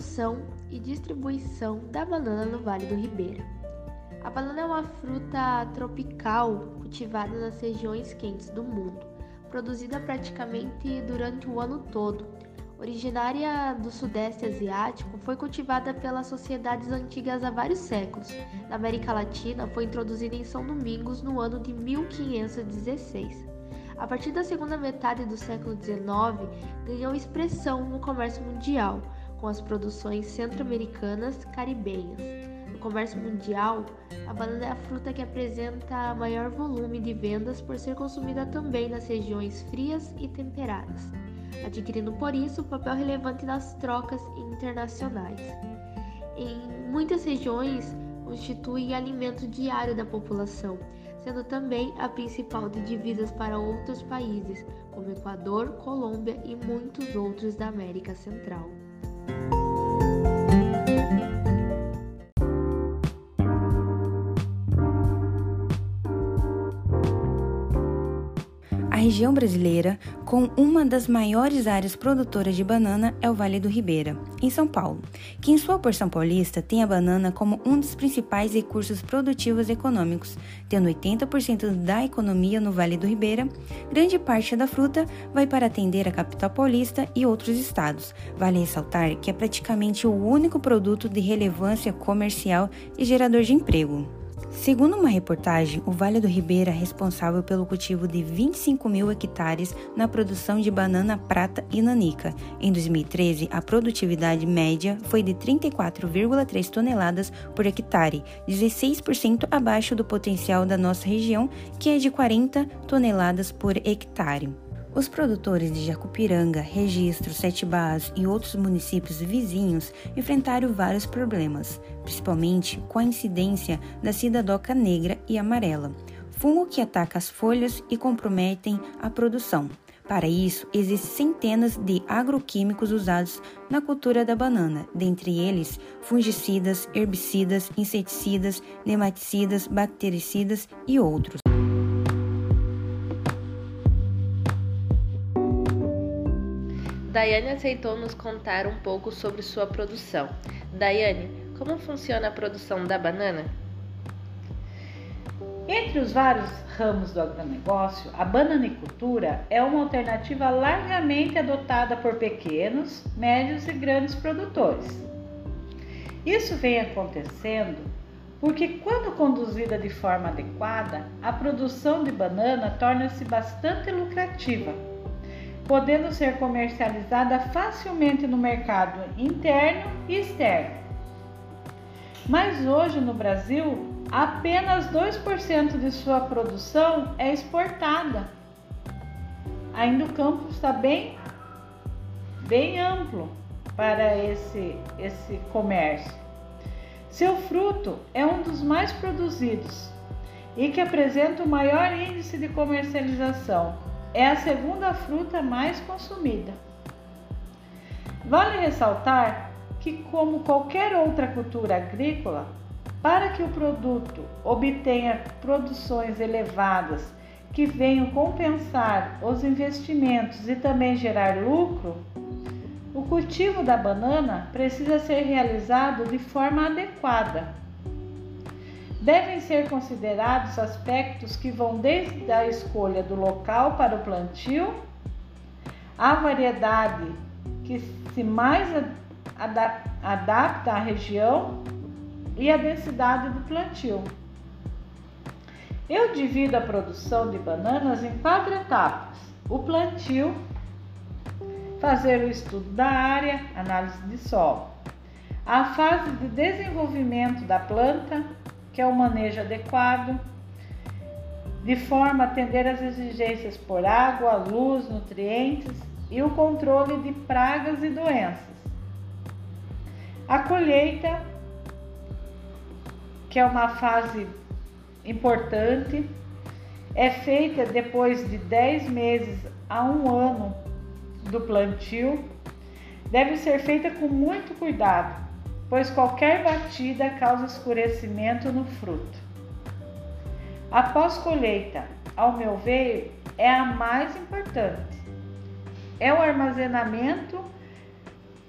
produção e distribuição da banana no Vale do Ribeira. A banana é uma fruta tropical cultivada nas regiões quentes do mundo, produzida praticamente durante o ano todo. Originária do Sudeste Asiático, foi cultivada pelas sociedades antigas há vários séculos. Na América Latina, foi introduzida em São Domingos no ano de 1516. A partir da segunda metade do século XIX, ganhou expressão no comércio mundial, com as produções centro-americanas caribenhas. No comércio mundial, a banana é a fruta que apresenta maior volume de vendas por ser consumida também nas regiões frias e temperadas, adquirindo por isso papel relevante nas trocas internacionais. Em muitas regiões, constitui alimento diário da população sendo também a principal de divisas para outros países, como Equador, Colômbia e muitos outros da América Central. Região brasileira com uma das maiores áreas produtoras de banana é o Vale do Ribeira, em São Paulo, que em sua porção paulista tem a banana como um dos principais recursos produtivos econômicos, tendo 80% da economia no Vale do Ribeira. Grande parte da fruta vai para atender a capital paulista e outros estados. Vale ressaltar que é praticamente o único produto de relevância comercial e gerador de emprego. Segundo uma reportagem, o Vale do Ribeira é responsável pelo cultivo de 25 mil hectares na produção de banana prata e nanica. Em 2013, a produtividade média foi de 34,3 toneladas por hectare, 16% abaixo do potencial da nossa região, que é de 40 toneladas por hectare. Os produtores de Jacupiranga, Registro, Sete Barras e outros municípios vizinhos enfrentaram vários problemas, principalmente com a incidência da cidadoca negra e amarela, fungo que ataca as folhas e comprometem a produção. Para isso, existem centenas de agroquímicos usados na cultura da banana, dentre eles fungicidas, herbicidas, inseticidas, nematicidas, bactericidas e outros. Daiane aceitou nos contar um pouco sobre sua produção. Daiane, como funciona a produção da banana? Entre os vários ramos do agronegócio, a bananicultura é uma alternativa largamente adotada por pequenos, médios e grandes produtores. Isso vem acontecendo porque, quando conduzida de forma adequada, a produção de banana torna-se bastante lucrativa podendo ser comercializada facilmente no mercado interno e externo. Mas hoje no Brasil, apenas 2% de sua produção é exportada. Ainda o campo está bem, bem amplo para esse, esse comércio. Seu fruto é um dos mais produzidos e que apresenta o maior índice de comercialização é a segunda fruta mais consumida. Vale ressaltar que, como qualquer outra cultura agrícola, para que o produto obtenha produções elevadas que venham compensar os investimentos e também gerar lucro, o cultivo da banana precisa ser realizado de forma adequada Devem ser considerados aspectos que vão desde a escolha do local para o plantio, a variedade que se mais adapta à região e a densidade do plantio. Eu divido a produção de bananas em quatro etapas: o plantio, fazer o estudo da área, análise de solo, a fase de desenvolvimento da planta, que é o manejo adequado, de forma a atender às exigências por água, luz, nutrientes e o controle de pragas e doenças. A colheita, que é uma fase importante, é feita depois de 10 meses a um ano do plantio. Deve ser feita com muito cuidado, pois qualquer batida causa escurecimento no fruto. Após colheita, ao meu ver, é a mais importante. É o armazenamento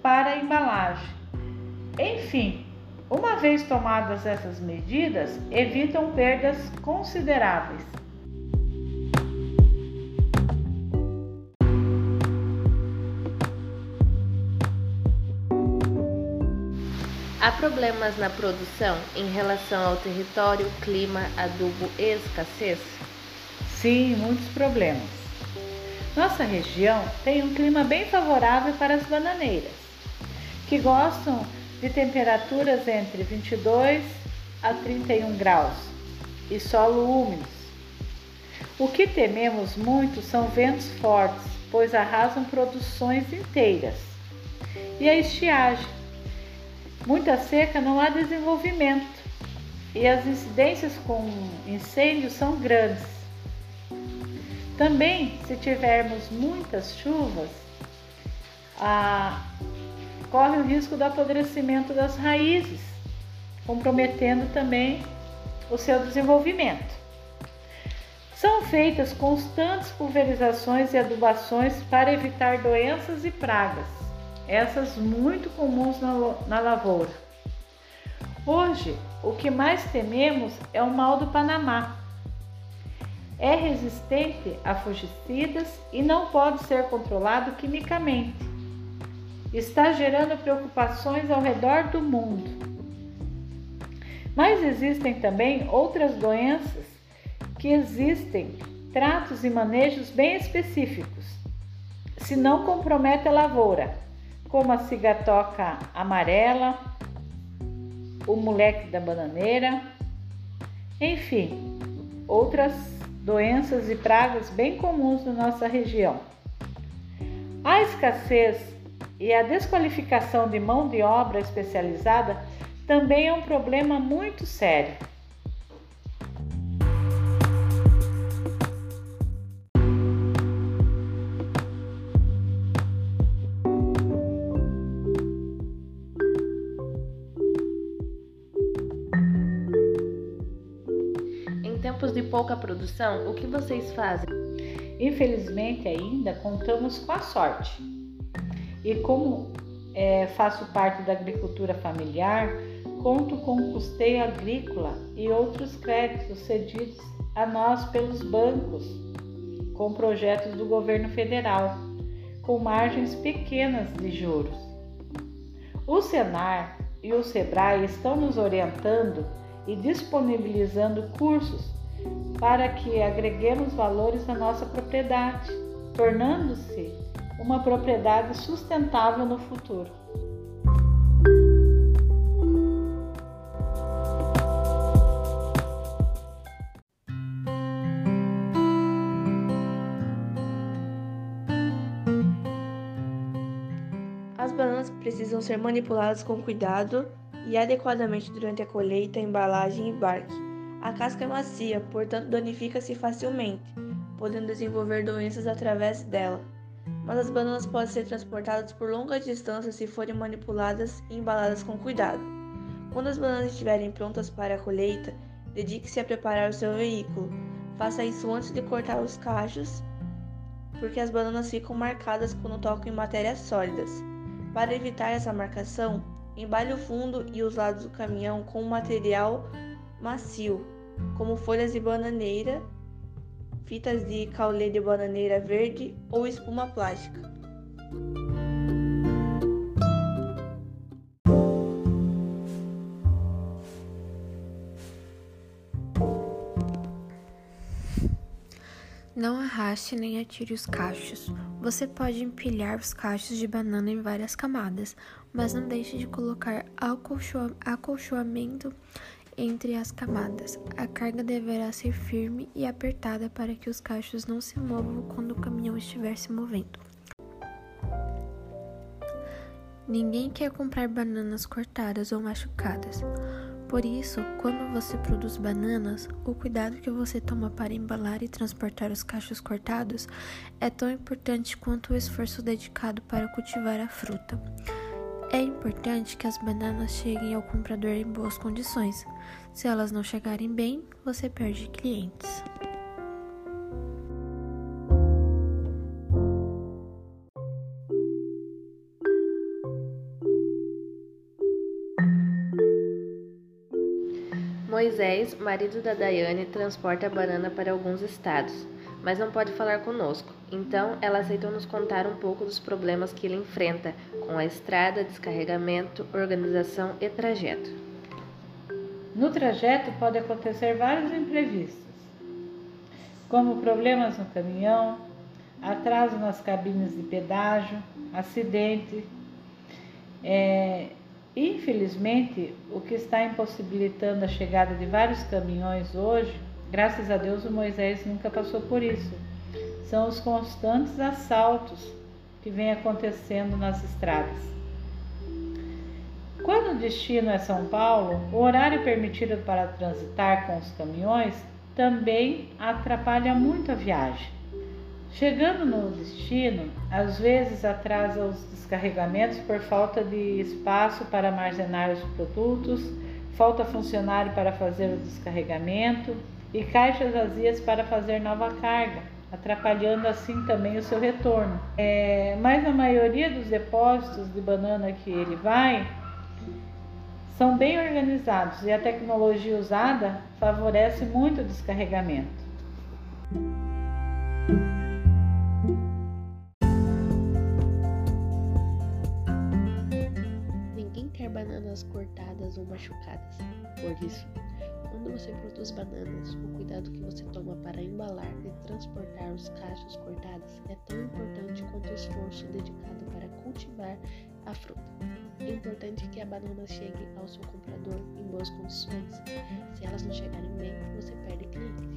para embalagem. Enfim, uma vez tomadas essas medidas, evitam perdas consideráveis. Há problemas na produção em relação ao território, clima, adubo e escassez? Sim, muitos problemas. Nossa região tem um clima bem favorável para as bananeiras, que gostam de temperaturas entre 22 a 31 graus e solo úmidos. O que tememos muito são ventos fortes, pois arrasam produções inteiras. E a estiagem. Muita seca não há desenvolvimento e as incidências com incêndios são grandes. Também, se tivermos muitas chuvas, corre o risco do apodrecimento das raízes, comprometendo também o seu desenvolvimento. São feitas constantes pulverizações e adubações para evitar doenças e pragas, essas muito comuns na, na lavoura. Hoje, o que mais tememos é o mal do Panamá. É resistente a fungicidas e não pode ser controlado quimicamente está gerando preocupações ao redor do mundo. Mas existem também outras doenças que existem tratos e manejos bem específicos, se não compromete a lavoura, como a cigatoca amarela, o moleque da bananeira, enfim, outras doenças e pragas bem comuns na nossa região. A escassez e a desqualificação de mão de obra especializada também é um problema muito sério. Pouca produção, o que vocês fazem? Infelizmente, ainda contamos com a sorte e como é, faço parte da agricultura familiar, conto com custeio agrícola e outros créditos cedidos a nós pelos bancos, com projetos do governo federal, com margens pequenas de juros. O Senar e o Sebrae estão nos orientando e disponibilizando cursos para que agreguemos valores à nossa propriedade, tornando-se uma propriedade sustentável no futuro. As bananas precisam ser manipuladas com cuidado e adequadamente durante a colheita, embalagem e embarque. A casca é macia, portanto danifica-se facilmente, podendo desenvolver doenças através dela mas as bananas podem ser transportadas por longas distâncias se forem manipuladas e embaladas com cuidado. Quando as bananas estiverem prontas para a colheita, dedique-se a preparar o seu veículo. Faça isso antes de cortar os cachos, porque as bananas ficam marcadas quando tocam em matérias sólidas. Para evitar essa marcação, embale o fundo e os lados do caminhão com material macio, como folhas de bananeira fitas de caule de bananeira verde ou espuma plástica. Não arraste nem atire os cachos. Você pode empilhar os cachos de banana em várias camadas, mas não deixe de colocar acolchoamento entre as camadas. A carga deverá ser firme e apertada para que os cachos não se movam quando o caminhão estiver se movendo. Ninguém quer comprar bananas cortadas ou machucadas. Por isso, quando você produz bananas, o cuidado que você toma para embalar e transportar os cachos cortados é tão importante quanto o esforço dedicado para cultivar a fruta. É importante que as bananas cheguem ao comprador em boas condições. Se elas não chegarem bem, você perde clientes. Moisés, marido da Daiane, transporta a banana para alguns estados, mas não pode falar conosco. Então, ela aceitou nos contar um pouco dos problemas que ele enfrenta com a estrada, descarregamento, organização e trajeto. No trajeto pode acontecer vários imprevistos, como problemas no caminhão, atraso nas cabines de pedágio, acidente. É, infelizmente, o que está impossibilitando a chegada de vários caminhões hoje, graças a Deus o Moisés nunca passou por isso, são os constantes assaltos que vêm acontecendo nas estradas. Quando o destino é São Paulo, o horário permitido para transitar com os caminhões também atrapalha muito a viagem. Chegando no destino, às vezes atrasa os descarregamentos por falta de espaço para armazenar os produtos, falta funcionário para fazer o descarregamento e caixas vazias para fazer nova carga, atrapalhando assim também o seu retorno. É, mas a maioria dos depósitos de banana que ele vai são bem organizados e a tecnologia usada favorece muito o descarregamento. bananas cortadas ou machucadas. Por isso, quando você produz bananas, o cuidado que você toma para embalar e transportar os cachos cortados é tão importante quanto o esforço dedicado para cultivar a fruta. É importante que a banana chegue ao seu comprador em boas condições. Se elas não chegarem bem, você perde cliente.